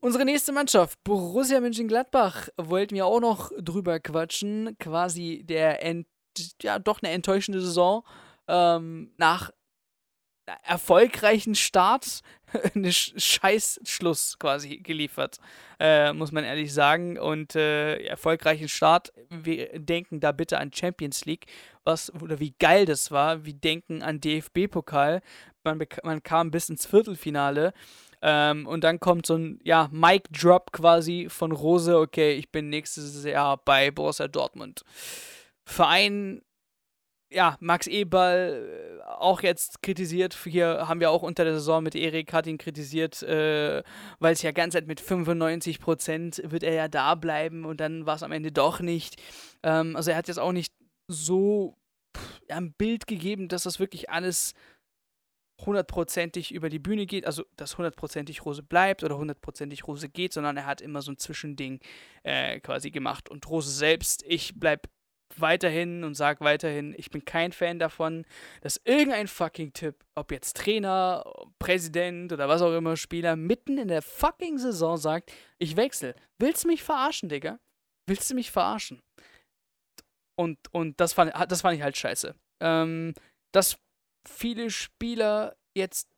Unsere nächste Mannschaft, Borussia Mönchengladbach, wollten wir auch noch drüber quatschen. Quasi der, ent ja, doch eine enttäuschende Saison. Ähm, nach erfolgreichen Start einen Scheißschluss quasi geliefert, äh, muss man ehrlich sagen. Und äh, erfolgreichen Start, wir denken da bitte an Champions League, was oder wie geil das war. Wir denken an DFB-Pokal. Man, man kam bis ins Viertelfinale. Ähm, und dann kommt so ein ja, Mic-Drop quasi von Rose. Okay, ich bin nächstes Jahr bei Borussia Dortmund. Verein ja, Max Eberl äh, auch jetzt kritisiert. Hier haben wir auch unter der Saison mit Erik hat ihn kritisiert, äh, weil es ja ganz mit 95 Prozent wird er ja da bleiben und dann war es am Ende doch nicht. Ähm, also er hat jetzt auch nicht so pff, ein Bild gegeben, dass das wirklich alles hundertprozentig über die Bühne geht, also dass hundertprozentig Rose bleibt oder hundertprozentig Rose geht, sondern er hat immer so ein Zwischending äh, quasi gemacht. Und Rose selbst, ich bleib weiterhin und sage weiterhin, ich bin kein Fan davon, dass irgendein fucking Typ, ob jetzt Trainer, Präsident oder was auch immer, Spieler, mitten in der fucking Saison sagt, ich wechsle. Willst du mich verarschen, Digga? Willst du mich verarschen? Und, und das, fand, das fand ich halt scheiße. Ähm, dass viele Spieler jetzt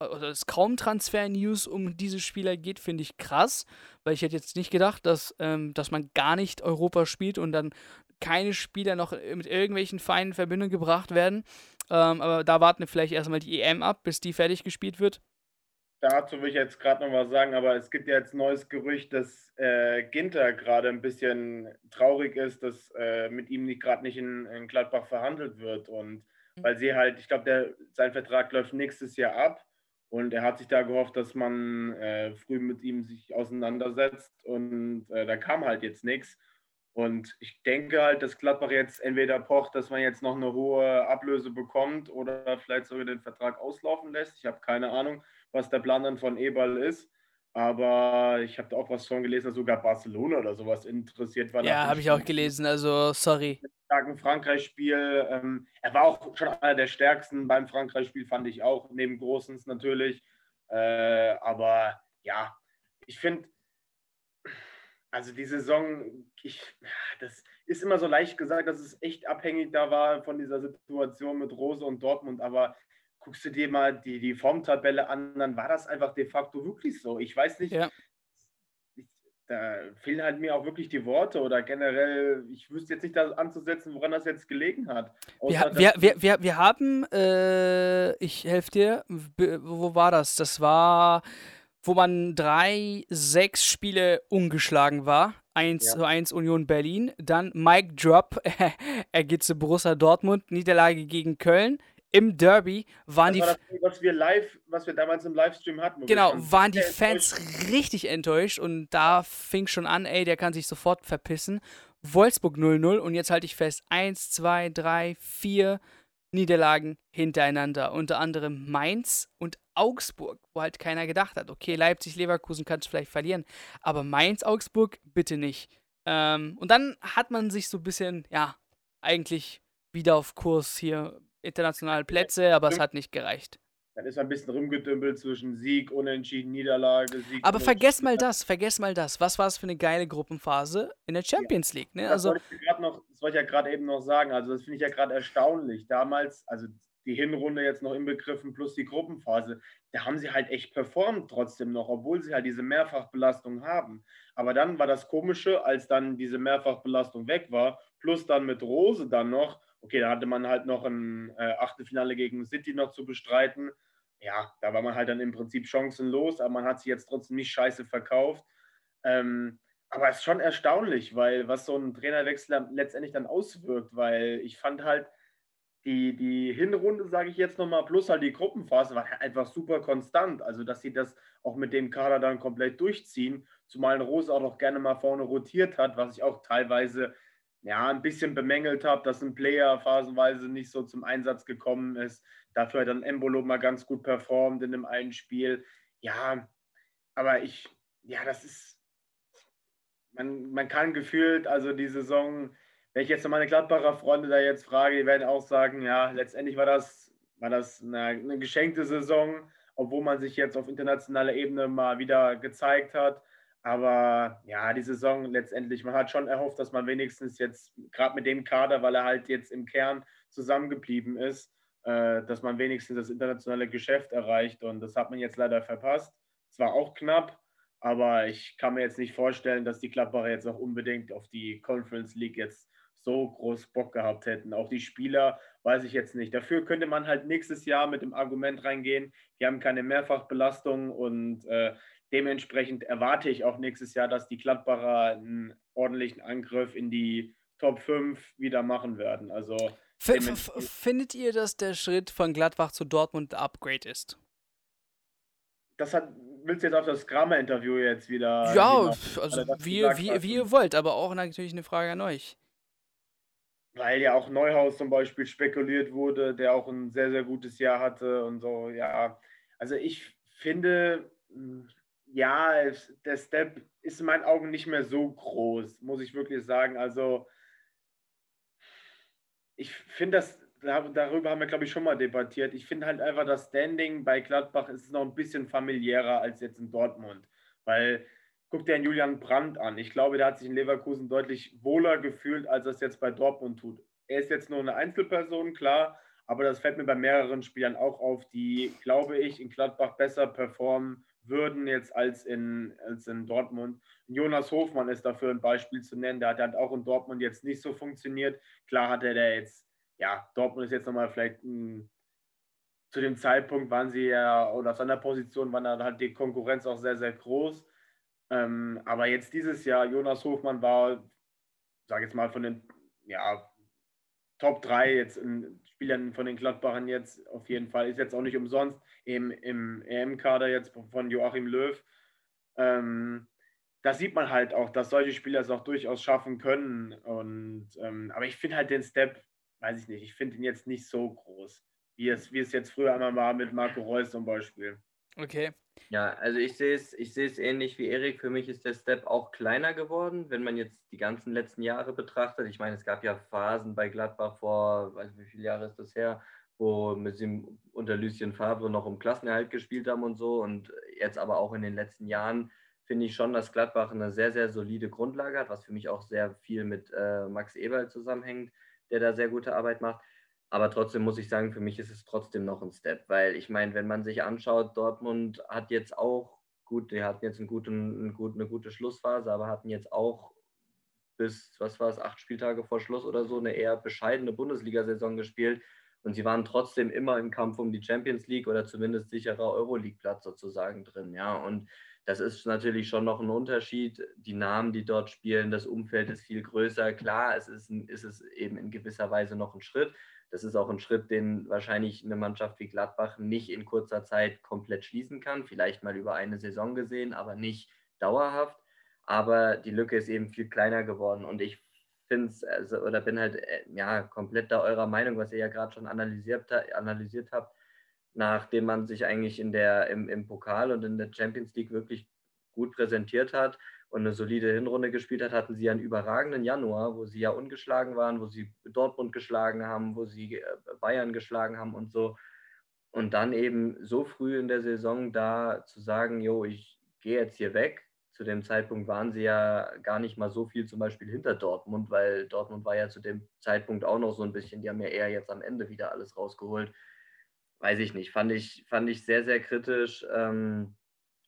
oder es kaum Transfer-News um diese Spieler geht, finde ich krass, weil ich hätte jetzt nicht gedacht, dass, ähm, dass man gar nicht Europa spielt und dann keine Spieler noch mit irgendwelchen Vereinen in Verbindung gebracht werden. Ähm, aber da warten wir vielleicht erstmal die EM ab, bis die fertig gespielt wird. Dazu will ich jetzt gerade noch was sagen, aber es gibt ja jetzt neues Gerücht, dass äh, Ginter gerade ein bisschen traurig ist, dass äh, mit ihm gerade nicht in, in, Gladbach verhandelt wird. Und. Weil sie halt, ich glaube, sein Vertrag läuft nächstes Jahr ab und er hat sich da gehofft, dass man äh, früh mit ihm sich auseinandersetzt und äh, da kam halt jetzt nichts. Und ich denke halt, dass Gladbach jetzt entweder pocht, dass man jetzt noch eine hohe Ablöse bekommt oder vielleicht sogar den Vertrag auslaufen lässt. Ich habe keine Ahnung, was der Plan dann von Eberl ist. Aber ich habe da auch was von gelesen, dass sogar Barcelona oder sowas interessiert war. Ja, habe ich auch gelesen, also sorry. Starken Frankreich-Spiel. Ähm, er war auch schon einer der stärksten beim Frankreich-Spiel, fand ich auch, neben Großens natürlich. Äh, aber ja, ich finde, also die Saison, ich, das ist immer so leicht gesagt, dass es echt abhängig da war von dieser Situation mit Rose und Dortmund, aber guckst du dir mal die, die Formtabelle an, dann war das einfach de facto wirklich so. Ich weiß nicht, ja. da fehlen halt mir auch wirklich die Worte oder generell, ich wüsste jetzt nicht da anzusetzen, woran das jetzt gelegen hat. Wir, wir, wir, wir, wir haben, äh, ich helfe dir, wo war das? Das war wo man drei, sechs Spiele ungeschlagen war. 1 ja. zu 1 Union Berlin. Dann Mike Drop, er geht zu Borussia Dortmund, Niederlage gegen Köln. Im Derby waren das die. Das, was wir live, was wir damals im Livestream hatten. Genau, waren die Fans enttäuscht. richtig enttäuscht und da fing schon an, ey, der kann sich sofort verpissen. Wolfsburg 0-0 und jetzt halte ich fest: 1, 2, 3, 4 Niederlagen hintereinander. Unter anderem Mainz und Augsburg, wo halt keiner gedacht hat, okay, Leipzig, Leverkusen kannst du vielleicht verlieren, aber Mainz, Augsburg bitte nicht. Ähm, und dann hat man sich so ein bisschen, ja, eigentlich wieder auf Kurs hier, internationale Plätze, aber es hat nicht gereicht. Dann ist man ein bisschen rumgedümpelt zwischen Sieg, Unentschieden, Niederlage, Sieg. Aber vergess mal das, vergess mal das. Was war es für eine geile Gruppenphase in der Champions League? Ne? Also, das, wollte ich noch, das wollte ich ja gerade eben noch sagen. Also, das finde ich ja gerade erstaunlich. Damals, also die Hinrunde jetzt noch inbegriffen plus die Gruppenphase, da haben sie halt echt performt trotzdem noch, obwohl sie halt diese Mehrfachbelastung haben. Aber dann war das Komische, als dann diese Mehrfachbelastung weg war, plus dann mit Rose dann noch, okay, da hatte man halt noch ein äh, Achtelfinale gegen City noch zu bestreiten. Ja, da war man halt dann im Prinzip chancenlos, aber man hat sich jetzt trotzdem nicht scheiße verkauft. Ähm, aber es ist schon erstaunlich, weil was so ein Trainerwechsel letztendlich dann auswirkt, weil ich fand halt, die, die Hinrunde, sage ich jetzt nochmal, plus halt die Gruppenphase war einfach super konstant. Also, dass sie das auch mit dem Kader dann komplett durchziehen, zumal Rose auch noch gerne mal vorne rotiert hat, was ich auch teilweise ja, ein bisschen bemängelt habe, dass ein Player phasenweise nicht so zum Einsatz gekommen ist. Dafür hat dann Embolo mal ganz gut performt in dem einen Spiel. Ja, aber ich, ja, das ist, man, man kann gefühlt, also die Saison wenn ich jetzt meine Gladbacher Freunde da jetzt frage, die werden auch sagen, ja, letztendlich war das, war das eine, eine geschenkte Saison, obwohl man sich jetzt auf internationaler Ebene mal wieder gezeigt hat. Aber ja, die Saison letztendlich, man hat schon erhofft, dass man wenigstens jetzt, gerade mit dem Kader, weil er halt jetzt im Kern zusammengeblieben ist, äh, dass man wenigstens das internationale Geschäft erreicht. Und das hat man jetzt leider verpasst. Zwar auch knapp, aber ich kann mir jetzt nicht vorstellen, dass die Klapperer jetzt auch unbedingt auf die Conference League jetzt so groß Bock gehabt hätten. Auch die Spieler weiß ich jetzt nicht. Dafür könnte man halt nächstes Jahr mit dem Argument reingehen, wir haben keine Mehrfachbelastung und äh, dementsprechend erwarte ich auch nächstes Jahr, dass die Gladbacher einen ordentlichen Angriff in die Top 5 wieder machen werden. Also Findet ihr, dass der Schritt von Gladbach zu Dortmund ein Upgrade ist? Das hat, willst du jetzt auf das Kramer-Interview jetzt wieder? Ja, wieder, also wie, wie, wie ihr wollt, aber auch natürlich eine Frage an euch. Weil ja auch Neuhaus zum Beispiel spekuliert wurde, der auch ein sehr, sehr gutes Jahr hatte und so, ja. Also ich finde, hm, ja, der Step ist in meinen Augen nicht mehr so groß, muss ich wirklich sagen. Also ich finde das, darüber haben wir, glaube ich, schon mal debattiert. Ich finde halt einfach, das Standing bei Gladbach ist noch ein bisschen familiärer als jetzt in Dortmund. Weil, guck dir einen Julian Brandt an. Ich glaube, der hat sich in Leverkusen deutlich wohler gefühlt, als er es jetzt bei Dortmund tut. Er ist jetzt nur eine Einzelperson, klar, aber das fällt mir bei mehreren Spielern auch auf, die, glaube ich, in Gladbach besser performen würden jetzt als in, als in Dortmund. Jonas Hofmann ist dafür ein Beispiel zu nennen. Der hat halt auch in Dortmund jetzt nicht so funktioniert. Klar hatte der jetzt, ja, Dortmund ist jetzt nochmal vielleicht ein, zu dem Zeitpunkt waren sie ja, oder auf seiner Position waren dann halt die Konkurrenz auch sehr, sehr groß. Ähm, aber jetzt dieses Jahr, Jonas Hofmann war, sage ich jetzt mal, von den ja, Top 3 jetzt in Spielern von den Gladbachern jetzt auf jeden Fall. Ist jetzt auch nicht umsonst im, im EM-Kader jetzt von Joachim Löw. Ähm, da sieht man halt auch, dass solche Spieler es auch durchaus schaffen können. Und, ähm, aber ich finde halt den Step, weiß ich nicht, ich finde ihn jetzt nicht so groß, wie es, wie es jetzt früher einmal war mit Marco Reus zum Beispiel. Okay. Ja, also ich sehe es ich ähnlich wie Erik. Für mich ist der Step auch kleiner geworden, wenn man jetzt die ganzen letzten Jahre betrachtet. Ich meine, es gab ja Phasen bei Gladbach vor, weiß nicht, wie viele Jahre ist das her, wo wir unter Lucien Favre noch um Klassenerhalt gespielt haben und so. Und jetzt aber auch in den letzten Jahren finde ich schon, dass Gladbach eine sehr, sehr solide Grundlage hat, was für mich auch sehr viel mit äh, Max Eberl zusammenhängt, der da sehr gute Arbeit macht. Aber trotzdem muss ich sagen, für mich ist es trotzdem noch ein Step, weil ich meine, wenn man sich anschaut, Dortmund hat jetzt auch, gut, die hatten jetzt einen guten, einen guten, eine gute Schlussphase, aber hatten jetzt auch bis, was war es, acht Spieltage vor Schluss oder so, eine eher bescheidene Bundesliga-Saison gespielt. Und sie waren trotzdem immer im Kampf um die Champions League oder zumindest sicherer Euroleague-Platz sozusagen drin. Ja, und das ist natürlich schon noch ein Unterschied. Die Namen, die dort spielen, das Umfeld ist viel größer. Klar, es ist, ein, ist es eben in gewisser Weise noch ein Schritt. Das ist auch ein Schritt, den wahrscheinlich eine Mannschaft wie Gladbach nicht in kurzer Zeit komplett schließen kann. Vielleicht mal über eine Saison gesehen, aber nicht dauerhaft. Aber die Lücke ist eben viel kleiner geworden und ich finde es, also, oder bin halt äh, ja komplett da eurer Meinung, was ihr ja gerade schon analysiert, analysiert habt, nachdem man sich eigentlich in der, im, im Pokal und in der Champions League wirklich gut präsentiert hat und eine solide Hinrunde gespielt hat, hatten sie einen überragenden Januar, wo sie ja ungeschlagen waren, wo sie Dortmund geschlagen haben, wo sie äh, Bayern geschlagen haben und so. Und dann eben so früh in der Saison da zu sagen, jo, ich gehe jetzt hier weg. Zu dem Zeitpunkt waren sie ja gar nicht mal so viel zum Beispiel hinter Dortmund, weil Dortmund war ja zu dem Zeitpunkt auch noch so ein bisschen, die haben ja eher jetzt am Ende wieder alles rausgeholt. Weiß ich nicht, fand ich, fand ich sehr, sehr kritisch. Ähm,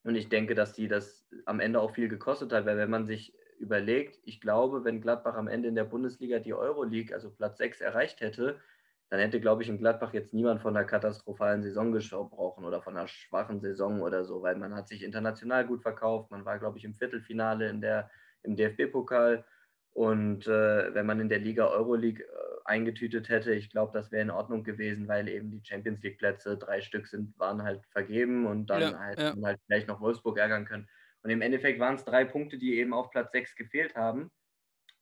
und ich denke, dass die das am Ende auch viel gekostet hat, weil wenn man sich überlegt, ich glaube, wenn Gladbach am Ende in der Bundesliga die Euroleague, also Platz 6, erreicht hätte, dann hätte, glaube ich, in Gladbach jetzt niemand von einer katastrophalen Saison gesprochen oder von einer schwachen Saison oder so, weil man hat sich international gut verkauft, man war, glaube ich, im Viertelfinale in der, im DFB-Pokal und äh, wenn man in der Liga Euroleague äh, eingetütet hätte. Ich glaube, das wäre in Ordnung gewesen, weil eben die Champions League Plätze, drei Stück sind, waren halt vergeben und dann ja, halt, ja. halt vielleicht noch Wolfsburg ärgern können. Und im Endeffekt waren es drei Punkte, die eben auf Platz sechs gefehlt haben.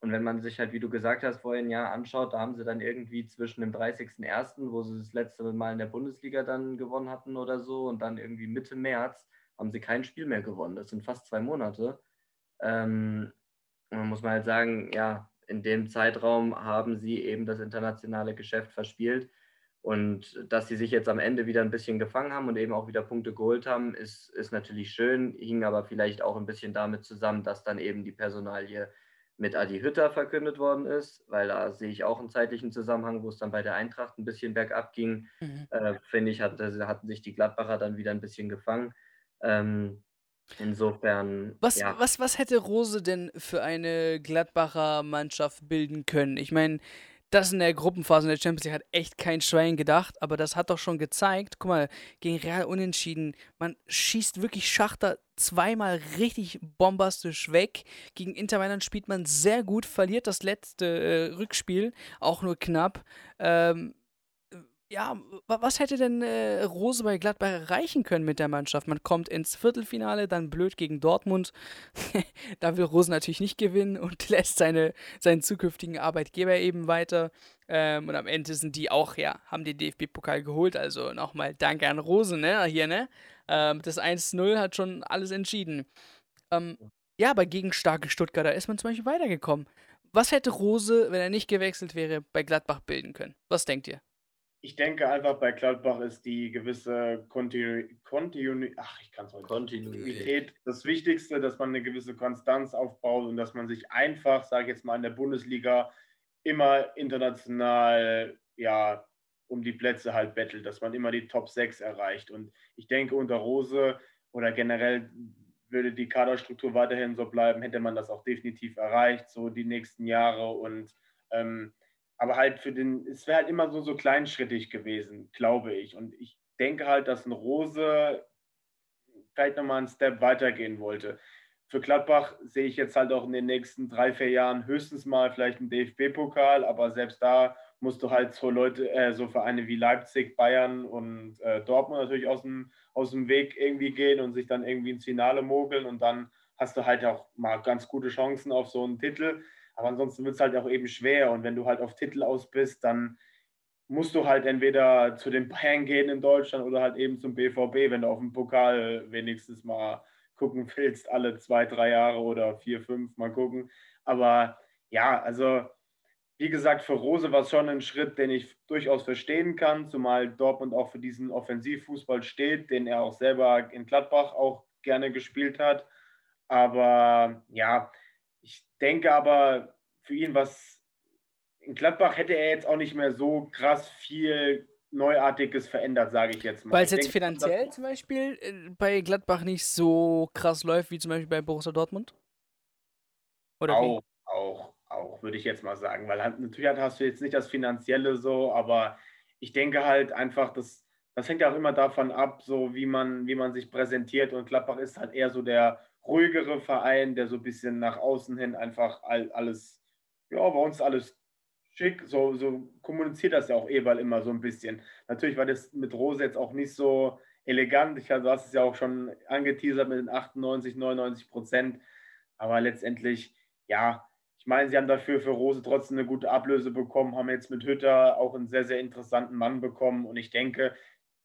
Und wenn man sich halt, wie du gesagt hast, vorhin ja anschaut, da haben sie dann irgendwie zwischen dem 30.01., wo sie das letzte Mal in der Bundesliga dann gewonnen hatten oder so, und dann irgendwie Mitte März haben sie kein Spiel mehr gewonnen. Das sind fast zwei Monate. Ähm, man muss mal halt sagen, ja, in dem Zeitraum haben sie eben das internationale Geschäft verspielt. Und dass sie sich jetzt am Ende wieder ein bisschen gefangen haben und eben auch wieder Punkte geholt haben, ist, ist natürlich schön, hing aber vielleicht auch ein bisschen damit zusammen, dass dann eben die Personalie mit Adi Hütter verkündet worden ist, weil da sehe ich auch einen zeitlichen Zusammenhang, wo es dann bei der Eintracht ein bisschen bergab ging. Mhm. Äh, Finde ich, hatte, hatten sich die Gladbacher dann wieder ein bisschen gefangen. Ähm, insofern. Was, ja. was, was hätte Rose denn für eine Gladbacher Mannschaft bilden können? Ich meine, das in der Gruppenphase in der Champions League hat echt kein Schwein gedacht, aber das hat doch schon gezeigt, guck mal, gegen Real Unentschieden, man schießt wirklich Schachter zweimal richtig bombastisch weg. Gegen Inter Mailand spielt man sehr gut, verliert das letzte äh, Rückspiel, auch nur knapp. Ähm, ja, was hätte denn äh, Rose bei Gladbach erreichen können mit der Mannschaft? Man kommt ins Viertelfinale, dann blöd gegen Dortmund. da will Rose natürlich nicht gewinnen und lässt seine, seinen zukünftigen Arbeitgeber eben weiter. Ähm, und am Ende sind die auch, ja, haben den DFB-Pokal geholt. Also nochmal Danke an Rose, ne, hier, ne? Ähm, das 1-0 hat schon alles entschieden. Ähm, ja, aber gegen starke Stuttgarter ist man zum Beispiel weitergekommen. Was hätte Rose, wenn er nicht gewechselt wäre, bei Gladbach bilden können? Was denkt ihr? Ich denke einfach bei Cloudbach ist die gewisse Kontinuität, ach, ich kann es Kontinuität das Wichtigste, dass man eine gewisse Konstanz aufbaut und dass man sich einfach, sage ich jetzt mal, in der Bundesliga immer international ja, um die Plätze halt bettelt, dass man immer die Top 6 erreicht. Und ich denke, unter Rose oder generell würde die Kaderstruktur weiterhin so bleiben, hätte man das auch definitiv erreicht, so die nächsten Jahre. Und ähm, aber halt für den, es wäre halt immer so, so kleinschrittig gewesen, glaube ich. Und ich denke halt, dass ein Rose vielleicht nochmal einen Step weitergehen wollte. Für Gladbach sehe ich jetzt halt auch in den nächsten drei, vier Jahren höchstens mal vielleicht einen DFB-Pokal, aber selbst da musst du halt so Leute, äh, so Vereine wie Leipzig, Bayern und äh, Dortmund natürlich aus dem, aus dem Weg irgendwie gehen und sich dann irgendwie ins Finale mogeln und dann hast du halt auch mal ganz gute Chancen auf so einen Titel. Aber ansonsten wird es halt auch eben schwer. Und wenn du halt auf Titel aus bist, dann musst du halt entweder zu den Bayern gehen in Deutschland oder halt eben zum BVB, wenn du auf dem Pokal wenigstens mal gucken willst, alle zwei, drei Jahre oder vier, fünf mal gucken. Aber ja, also wie gesagt, für Rose war es schon ein Schritt, den ich durchaus verstehen kann, zumal Dortmund auch für diesen Offensivfußball steht, den er auch selber in Gladbach auch gerne gespielt hat. Aber ja, ich denke aber, für ihn was in Gladbach hätte er jetzt auch nicht mehr so krass viel Neuartiges verändert, sage ich jetzt mal. Weil es jetzt denke, finanziell zum Beispiel äh, bei Gladbach nicht so krass läuft wie zum Beispiel bei Borussia Dortmund? Oder auch, wie? auch, auch, würde ich jetzt mal sagen. Weil natürlich hast du jetzt nicht das Finanzielle so, aber ich denke halt einfach, dass das hängt ja auch immer davon ab, so wie man, wie man sich präsentiert. Und Gladbach ist halt eher so der ruhigere Verein, der so ein bisschen nach außen hin einfach all, alles, ja, bei uns alles schick, so, so kommuniziert das ja auch Eberl immer so ein bisschen. Natürlich war das mit Rose jetzt auch nicht so elegant. Ich du hast es ja auch schon angeteasert mit den 98, 99 Prozent. Aber letztendlich, ja, ich meine, sie haben dafür für Rose trotzdem eine gute Ablöse bekommen, haben jetzt mit Hütter auch einen sehr, sehr interessanten Mann bekommen. Und ich denke,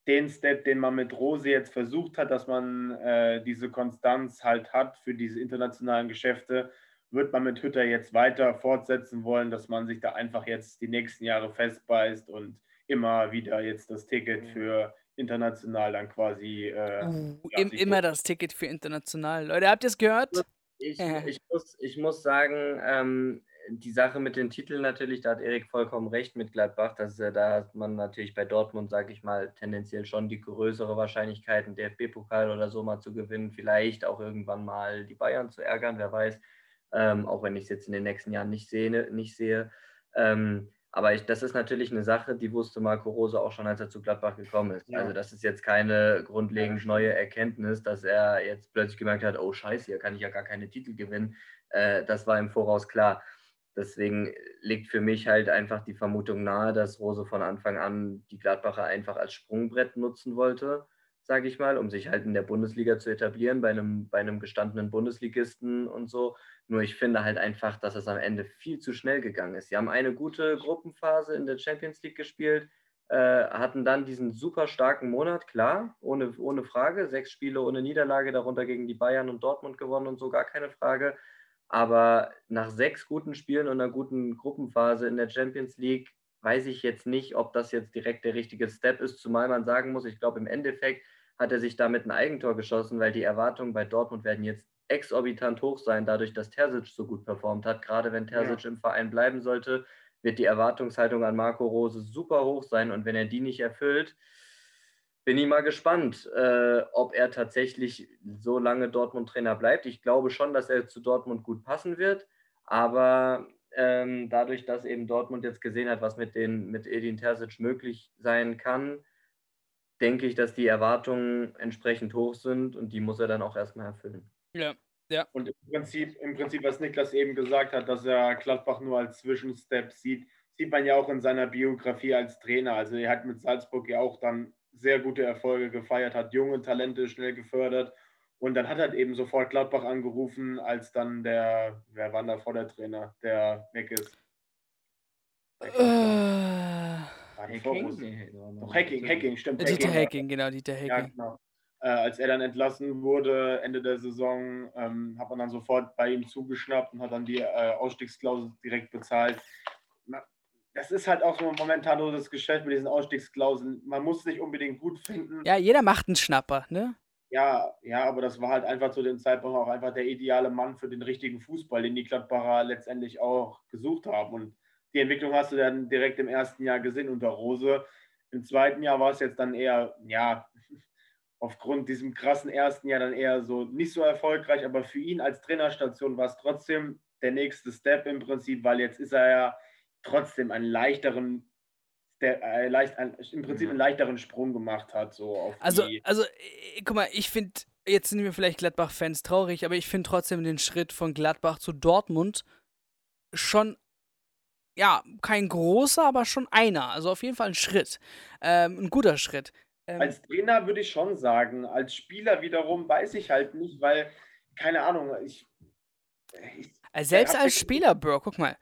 den Step, den man mit Rose jetzt versucht hat, dass man äh, diese Konstanz halt hat für diese internationalen Geschäfte, wird man mit Hütter jetzt weiter fortsetzen wollen, dass man sich da einfach jetzt die nächsten Jahre festbeißt und immer wieder jetzt das Ticket mhm. für international dann quasi. Äh, uh, ja, immer das Ticket für international. Leute, habt ihr es gehört? Ich, ich, muss, ich muss sagen, ähm, die Sache mit den Titeln natürlich, da hat Erik vollkommen recht mit Gladbach, dass äh, da hat man natürlich bei Dortmund, sage ich mal, tendenziell schon die größere Wahrscheinlichkeit, einen DFB-Pokal oder so mal zu gewinnen, vielleicht auch irgendwann mal die Bayern zu ärgern, wer weiß, ähm, auch wenn ich es jetzt in den nächsten Jahren nicht sehe. Nicht sehe. Ähm, aber ich, das ist natürlich eine Sache, die wusste Marco Rose auch schon, als er zu Gladbach gekommen ist. Ja. Also das ist jetzt keine grundlegend neue Erkenntnis, dass er jetzt plötzlich gemerkt hat, oh scheiße, hier kann ich ja gar keine Titel gewinnen. Äh, das war im Voraus klar. Deswegen liegt für mich halt einfach die Vermutung nahe, dass Rose von Anfang an die Gladbacher einfach als Sprungbrett nutzen wollte, sage ich mal, um sich halt in der Bundesliga zu etablieren, bei einem, bei einem gestandenen Bundesligisten und so. Nur ich finde halt einfach, dass es am Ende viel zu schnell gegangen ist. Sie haben eine gute Gruppenphase in der Champions League gespielt, äh, hatten dann diesen super starken Monat, klar, ohne, ohne Frage. Sechs Spiele ohne Niederlage, darunter gegen die Bayern und Dortmund gewonnen und so, gar keine Frage. Aber nach sechs guten Spielen und einer guten Gruppenphase in der Champions League weiß ich jetzt nicht, ob das jetzt direkt der richtige Step ist, zumal man sagen muss, ich glaube, im Endeffekt hat er sich damit ein Eigentor geschossen, weil die Erwartungen bei Dortmund werden jetzt exorbitant hoch sein, dadurch, dass Terzic so gut performt hat. Gerade wenn Terzic ja. im Verein bleiben sollte, wird die Erwartungshaltung an Marco Rose super hoch sein und wenn er die nicht erfüllt, bin ich mal gespannt, äh, ob er tatsächlich so lange Dortmund-Trainer bleibt. Ich glaube schon, dass er zu Dortmund gut passen wird, aber ähm, dadurch, dass eben Dortmund jetzt gesehen hat, was mit, den, mit Edin Terzic möglich sein kann, denke ich, dass die Erwartungen entsprechend hoch sind und die muss er dann auch erstmal erfüllen. Ja, ja. Und im Prinzip, im Prinzip, was Niklas eben gesagt hat, dass er Gladbach nur als Zwischenstep sieht, sieht man ja auch in seiner Biografie als Trainer. Also er hat mit Salzburg ja auch dann sehr gute Erfolge gefeiert, hat junge Talente schnell gefördert und dann hat er eben sofort Gladbach angerufen, als dann der, wer war da vor der Trainer, der weg ist? Äh, Hacking? Doch, Hacking, Hacking, stimmt. Dieter Hacking, genau, Dieter Hacking. Ja, genau. Äh, als er dann entlassen wurde, Ende der Saison, ähm, hat man dann sofort bei ihm zugeschnappt und hat dann die äh, Ausstiegsklausel direkt bezahlt. Das ist halt auch so momentan so das Geschäft mit diesen Ausstiegsklauseln. Man muss sich unbedingt gut finden. Ja, jeder macht einen Schnapper, ne? Ja, ja, aber das war halt einfach zu dem Zeitpunkt auch einfach der ideale Mann für den richtigen Fußball, den die Gladbacher letztendlich auch gesucht haben. Und die Entwicklung hast du dann direkt im ersten Jahr gesehen unter Rose. Im zweiten Jahr war es jetzt dann eher, ja, aufgrund diesem krassen ersten Jahr dann eher so nicht so erfolgreich, aber für ihn als Trainerstation war es trotzdem der nächste Step im Prinzip, weil jetzt ist er ja trotzdem einen leichteren der äh, leicht, ein, im Prinzip einen leichteren Sprung gemacht hat. So also, also, äh, guck mal, ich finde, jetzt sind wir vielleicht Gladbach-Fans traurig, aber ich finde trotzdem den Schritt von Gladbach zu Dortmund schon, ja, kein großer, aber schon einer. Also auf jeden Fall ein Schritt. Ähm, ein guter Schritt. Ähm, als Trainer würde ich schon sagen. Als Spieler wiederum weiß ich halt nicht, weil, keine Ahnung, ich. ich selbst als Spieler, Bro, guck mal.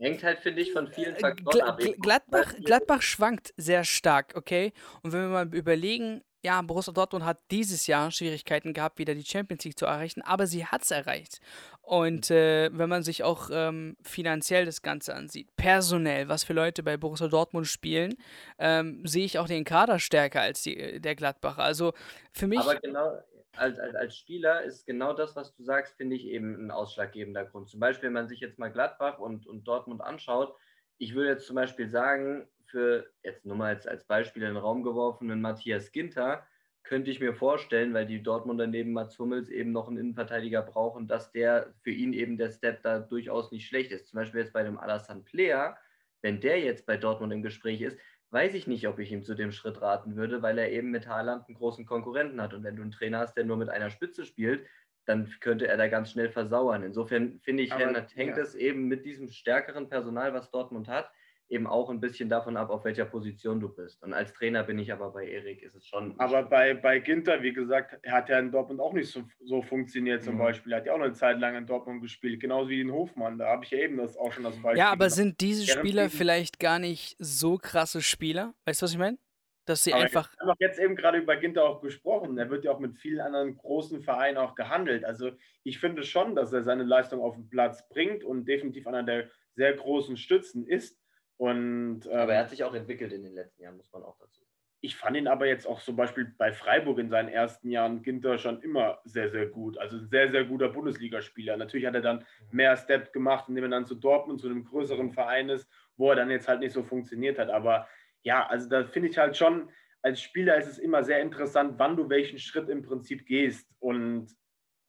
Hängt halt, finde ich, von vielen äh, Faktoren ab. Gladbach, Gladbach schwankt sehr stark, okay? Und wenn wir mal überlegen, ja, Borussia Dortmund hat dieses Jahr Schwierigkeiten gehabt, wieder die Champions League zu erreichen, aber sie hat es erreicht. Und äh, wenn man sich auch ähm, finanziell das Ganze ansieht, personell, was für Leute bei Borussia Dortmund spielen, ähm, sehe ich auch den Kader stärker als die, äh, der Gladbacher. Also für mich. Aber genau, als, als, als Spieler ist genau das, was du sagst, finde ich eben ein ausschlaggebender Grund. Zum Beispiel, wenn man sich jetzt mal Gladbach und, und Dortmund anschaut, ich würde jetzt zum Beispiel sagen, für jetzt nur mal als, als Beispiel in den Raum geworfenen Matthias Ginter, könnte ich mir vorstellen, weil die Dortmunder neben Mats Hummels eben noch einen Innenverteidiger brauchen, dass der für ihn eben der Step da durchaus nicht schlecht ist. Zum Beispiel jetzt bei dem Alassane Player, wenn der jetzt bei Dortmund im Gespräch ist, weiß ich nicht, ob ich ihm zu dem Schritt raten würde, weil er eben mit Haaland einen großen Konkurrenten hat. Und wenn du einen Trainer hast, der nur mit einer Spitze spielt, dann könnte er da ganz schnell versauern. Insofern finde ich, Aber, hängt es ja. eben mit diesem stärkeren Personal, was Dortmund hat, eben auch ein bisschen davon ab, auf welcher Position du bist. Und als Trainer bin ich aber bei Erik, ist es schon. Aber bei, bei Ginter, wie gesagt, hat er in Dortmund auch nicht so, so funktioniert zum mhm. Beispiel. Er hat ja auch eine Zeit lang in Dortmund gespielt, genauso wie den Hofmann. Da habe ich ja eben das auch schon das Beispiel. Ja, aber gemacht. sind diese Spieler vielleicht gar nicht so krasse Spieler? Weißt du, was ich meine? Dass sie aber einfach. Wir haben jetzt eben gerade über Ginter auch gesprochen. Er wird ja auch mit vielen anderen großen Vereinen auch gehandelt. Also ich finde schon, dass er seine Leistung auf den Platz bringt und definitiv einer der sehr großen Stützen ist. Und, ähm, aber er hat sich auch entwickelt in den letzten Jahren, muss man auch dazu sagen. Ich fand ihn aber jetzt auch zum Beispiel bei Freiburg in seinen ersten Jahren Ginter schon immer sehr, sehr gut. Also ein sehr, sehr guter Bundesligaspieler. Natürlich hat er dann mhm. mehr Step gemacht, indem er dann zu Dortmund, zu einem größeren Verein ist, wo er dann jetzt halt nicht so funktioniert hat. Aber ja, also da finde ich halt schon, als Spieler ist es immer sehr interessant, wann du welchen Schritt im Prinzip gehst. Und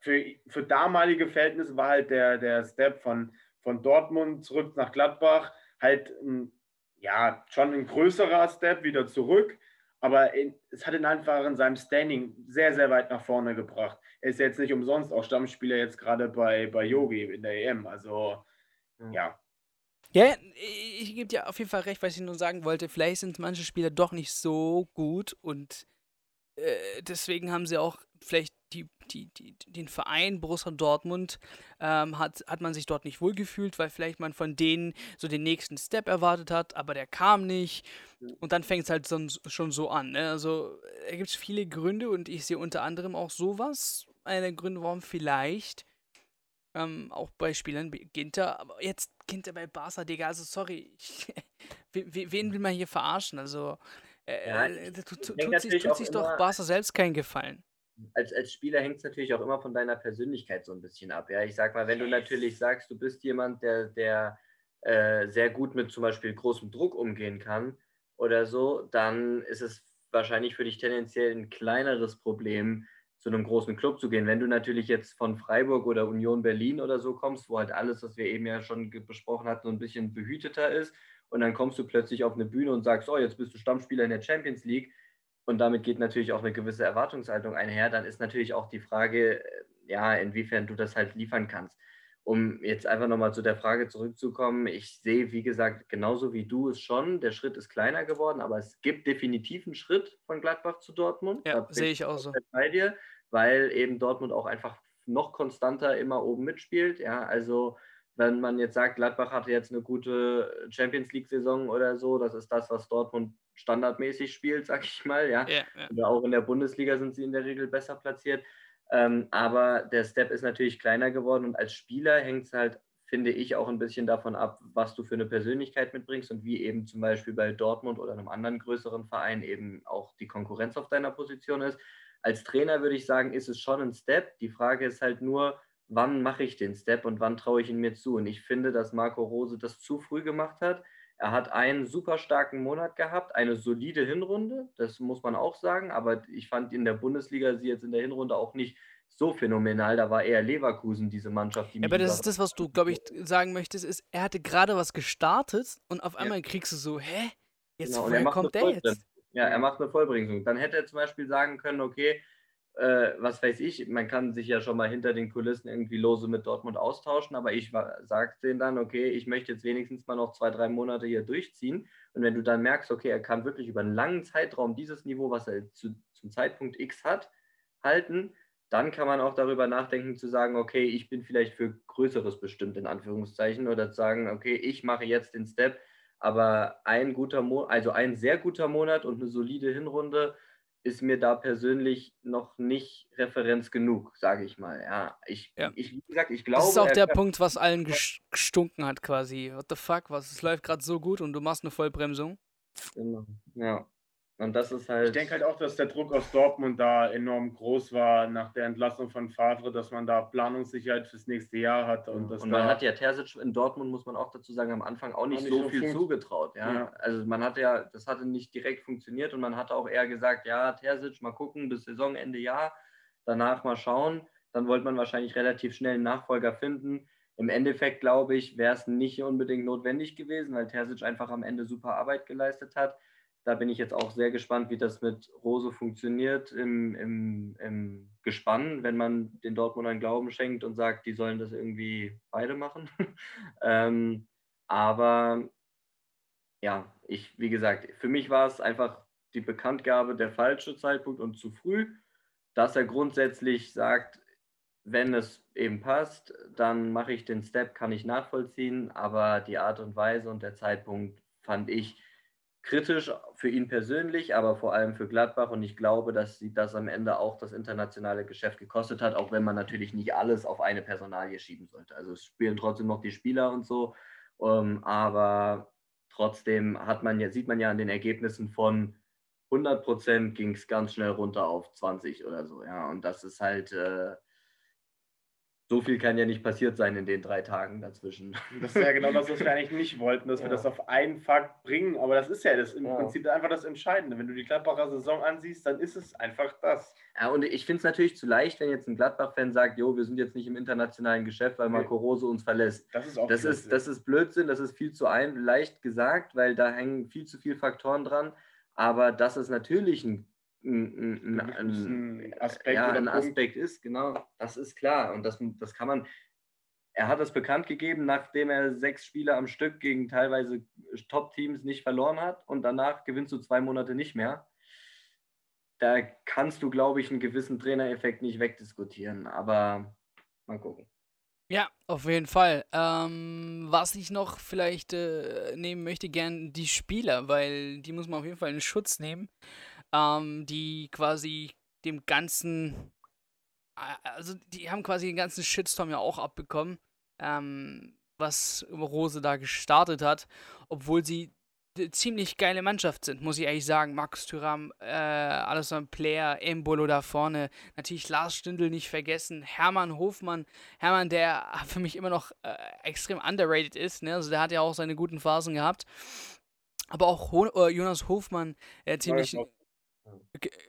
für, für damalige Verhältnisse war halt der, der Step von, von Dortmund zurück nach Gladbach halt ein, ja, schon ein größerer Step wieder zurück, aber in, es hat ihn einfach in seinem Standing sehr, sehr weit nach vorne gebracht. Er ist jetzt nicht umsonst auch Stammspieler jetzt gerade bei, bei Yogi in der EM, also ja. Ja, ich gebe dir auf jeden Fall recht, was ich nur sagen wollte. Vielleicht sind manche Spieler doch nicht so gut und äh, deswegen haben sie auch vielleicht die, die, die, den Verein Borussia Dortmund ähm, hat, hat man sich dort nicht wohlgefühlt, weil vielleicht man von denen so den nächsten Step erwartet hat, aber der kam nicht. Und dann fängt es halt so, schon so an. Ne? Also da gibt es viele Gründe und ich sehe unter anderem auch sowas. Einer der Gründe, warum vielleicht ähm, auch bei Spielern Ginter, aber jetzt Ginter bei Barca, Digga, also sorry, wen will man hier verarschen? Also, äh, Ja, äh, tut, tut, tut sich, tut doch immer, Barca selbst keinen Gefallen. Als, als Spieler hängt es natürlich auch immer von deiner Persönlichkeit so ein bisschen ab. Ja, ich sag mal, wenn du natürlich sagst, du bist jemand, der, der äh, sehr gut mit zum Beispiel großem Druck umgehen kann oder so, dann ist es wahrscheinlich für dich tendenziell ein kleineres Problem, zu einem großen Club zu gehen. Wenn du natürlich jetzt von Freiburg oder Union Berlin oder so kommst, wo halt alles, was wir eben ja schon besprochen hatten, so ein bisschen behüteter ist, und dann kommst du plötzlich auf eine Bühne und sagst, oh, jetzt bist du Stammspieler in der Champions League, und damit geht natürlich auch eine gewisse Erwartungshaltung einher, dann ist natürlich auch die Frage, äh, ja, inwiefern du das halt liefern kannst. Um jetzt einfach nochmal zu der Frage zurückzukommen, ich sehe, wie gesagt, genauso wie du es schon, der Schritt ist kleiner geworden, aber es gibt definitiv einen Schritt von Gladbach zu Dortmund. Ja, sehe ich auch so. bei dir, weil eben Dortmund auch einfach noch konstanter immer oben mitspielt. Ja, also wenn man jetzt sagt, Gladbach hatte jetzt eine gute Champions League-Saison oder so, das ist das, was Dortmund standardmäßig spielt, sag ich mal. Ja, Ja, ja. oder auch in der Bundesliga sind sie in der Regel besser platziert. Ähm, aber der Step ist natürlich kleiner geworden und als Spieler hängt es halt, finde ich, auch ein bisschen davon ab, was du für eine Persönlichkeit mitbringst und wie eben zum Beispiel bei Dortmund oder einem anderen größeren Verein eben auch die Konkurrenz auf deiner Position ist. Als Trainer würde ich sagen, ist es schon ein Step. Die Frage ist halt nur, wann mache ich den Step und wann traue ich ihn mir zu? Und ich finde, dass Marco Rose das zu früh gemacht hat. Er hat einen super starken Monat gehabt, eine solide Hinrunde, das muss man auch sagen. Aber ich fand in der Bundesliga sie jetzt in der Hinrunde auch nicht so phänomenal. Da war eher Leverkusen diese Mannschaft, die Ja, aber das ist das, was du, glaube ich, sagen möchtest, ist, er hatte gerade was gestartet und auf Ja. einmal kriegst du so, hä? Jetzt, Genau, er woher kommt der jetzt? Ja, er macht eine Vollbremsung. Dann hätte er zum Beispiel sagen können, okay, äh, was weiß ich, man kann sich ja schon mal hinter den Kulissen irgendwie lose mit Dortmund austauschen, aber ich sage denen dann, okay, ich möchte jetzt wenigstens mal noch zwei, drei Monate hier durchziehen. Und wenn du dann merkst, okay, er kann wirklich über einen langen Zeitraum dieses Niveau, was er zu, zum Zeitpunkt X hat, halten, dann kann man auch darüber nachdenken zu sagen, okay, ich bin vielleicht für Größeres bestimmt, in Anführungszeichen, oder zu sagen, okay, ich mache jetzt den Step, aber ein guter Mo also ein sehr guter Monat und eine solide Hinrunde ist mir da persönlich noch nicht Referenz genug, sage ich mal. Ja, ich, Ja. ich wie gesagt, ich glaube, Das ist auch er der Punkt, was allen ges- gestunken hat quasi. What the fuck, was? Es läuft gerade so gut und du machst eine Vollbremsung. Genau. Ja. Und das ist halt. Ich denke halt auch, dass der Druck aus Dortmund da enorm groß war nach der Entlassung von Favre, dass man da Planungssicherheit fürs nächste Jahr hat. Und, dass und man hat ja Terzic in Dortmund, muss man auch dazu sagen, am Anfang auch nicht nicht so so viel zugetraut. Ja? Ja. Also man hatte ja, das hatte nicht direkt funktioniert und man hatte auch eher gesagt, ja, Terzic, mal gucken, bis Saisonende ja, danach mal schauen. Dann wollte man wahrscheinlich relativ schnell einen Nachfolger finden. Im Endeffekt, glaube ich, wäre es nicht unbedingt notwendig gewesen, weil Terzic einfach am Ende super Arbeit geleistet hat. Da bin ich jetzt auch sehr gespannt, wie das mit Rose funktioniert im, im, im Gespann, wenn man den Dortmundern Glauben schenkt und sagt, die sollen das irgendwie beide machen. ähm, aber ja, ich, wie gesagt, für mich war es einfach die Bekanntgabe der falsche Zeitpunkt und zu früh, dass er grundsätzlich sagt, wenn es eben passt, dann mache ich den Step, kann ich nachvollziehen, aber die Art und Weise und der Zeitpunkt fand ich kritisch für ihn persönlich, aber vor allem für Gladbach. Und ich glaube, dass sie das am Ende auch das internationale Geschäft gekostet hat, auch wenn man natürlich nicht alles auf eine Personalie schieben sollte. Also es spielen trotzdem noch die Spieler und so, ähm, aber trotzdem hat man ja, sieht man ja an den Ergebnissen von 100 Prozent ging es ganz schnell runter auf 20 oder so, ja, und das ist halt äh, so viel kann ja nicht passiert sein in den drei Tagen dazwischen. das ist ja genau das, was wir eigentlich nicht wollten, dass Ja. wir das auf einen Fakt bringen. Aber das ist ja das im Ja. Prinzip einfach das Entscheidende. Wenn du die Gladbacher Saison ansiehst, dann ist es einfach das. Ja, und ich finde es natürlich zu leicht, wenn jetzt ein Gladbach-Fan sagt, jo, wir sind jetzt nicht im internationalen Geschäft, weil Marco Rose uns verlässt. Das ist auch Das Blödsinn. ist, das ist Blödsinn, das ist viel zu ein, leicht gesagt, weil da hängen viel zu viele Faktoren dran. Aber dass es natürlich ein, ein, ein, ein, Ein Aspekt ja, oder ein. Aspekt ist, genau, das ist klar. Und das, das kann man. Er hat das bekannt gegeben, nachdem er sechs Spiele am Stück gegen teilweise Top-Teams nicht verloren hat und danach gewinnst du zwei Monate nicht mehr. Da kannst du, glaube ich, einen gewissen Trainereffekt nicht wegdiskutieren. Aber mal gucken. Ja, auf jeden Fall. Ähm, was ich noch vielleicht äh, nehmen möchte, gern die Spieler, weil die muss man auf jeden Fall in Schutz nehmen, ähm, die quasi dem ganzen, also die haben quasi den ganzen Shitstorm ja auch abbekommen, ähm, was Rose da gestartet hat, obwohl sie ziemlich geile Mannschaft sind, muss ich ehrlich sagen. Max Thüram, äh, Alessandro Player, Embolo da vorne. Natürlich Lars Stindl nicht vergessen. Hermann Hofmann. Hermann, der für mich immer noch äh, extrem underrated ist. Ne? Also der hat ja auch seine guten Phasen gehabt. Aber auch Ho äh, Jonas Hofmann, äh, ziemlich,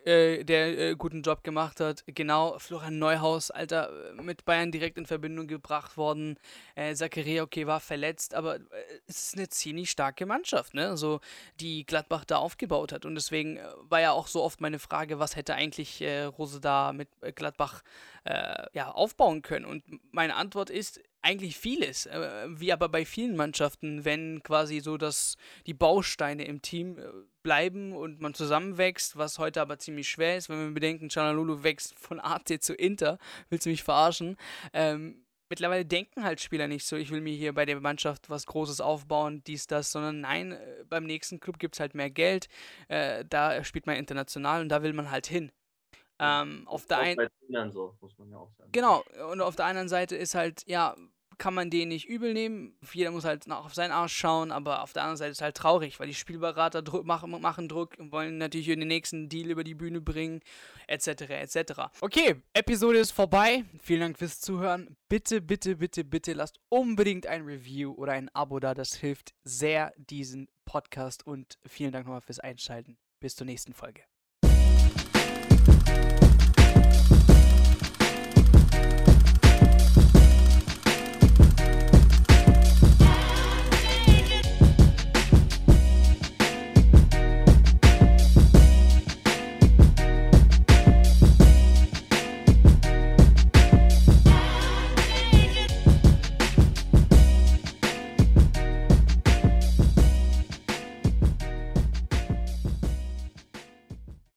äh, der äh, guten Job gemacht hat. Genau, Florian Neuhaus, Alter, äh, mit Bayern direkt in Verbindung gebracht worden. Äh, Zakaria, okay, war verletzt, aber äh, es ist eine ziemlich starke Mannschaft, ne? So, die Gladbach da aufgebaut hat. Und deswegen war ja auch so oft meine Frage, was hätte eigentlich Rose da mit Gladbach ja, aufbauen können? Und meine Antwort ist, eigentlich vieles, wie aber bei vielen Mannschaften, wenn quasi so dass die Bausteine im Team bleiben und man zusammenwächst, was heute aber ziemlich schwer ist, wenn wir bedenken, Chanalulu wächst von AC zu Inter, willst du mich verarschen? Ähm, mittlerweile denken halt Spieler nicht so, ich will mir hier bei der Mannschaft was Großes aufbauen, dies, das, sondern nein, äh, beim nächsten Club gibt es halt mehr Geld, äh, da spielt man international und da will man halt hin. Ähm, auf der einen. So, muss man ja auch sagen. Genau, und auf der anderen Seite ist halt, ja, kann man den nicht übel nehmen. Jeder muss halt nach auf seinen Arsch schauen, aber auf der anderen Seite ist es halt traurig, weil die Spielberater Druck machen, machen Druck und wollen natürlich den nächsten Deal über die Bühne bringen, etc. etc. Okay, Episode ist vorbei. Vielen Dank fürs Zuhören. Bitte, bitte, bitte, bitte lasst unbedingt ein Review oder ein Abo da. Das hilft sehr diesen Podcast und vielen Dank nochmal fürs Einschalten. Bis zur nächsten Folge.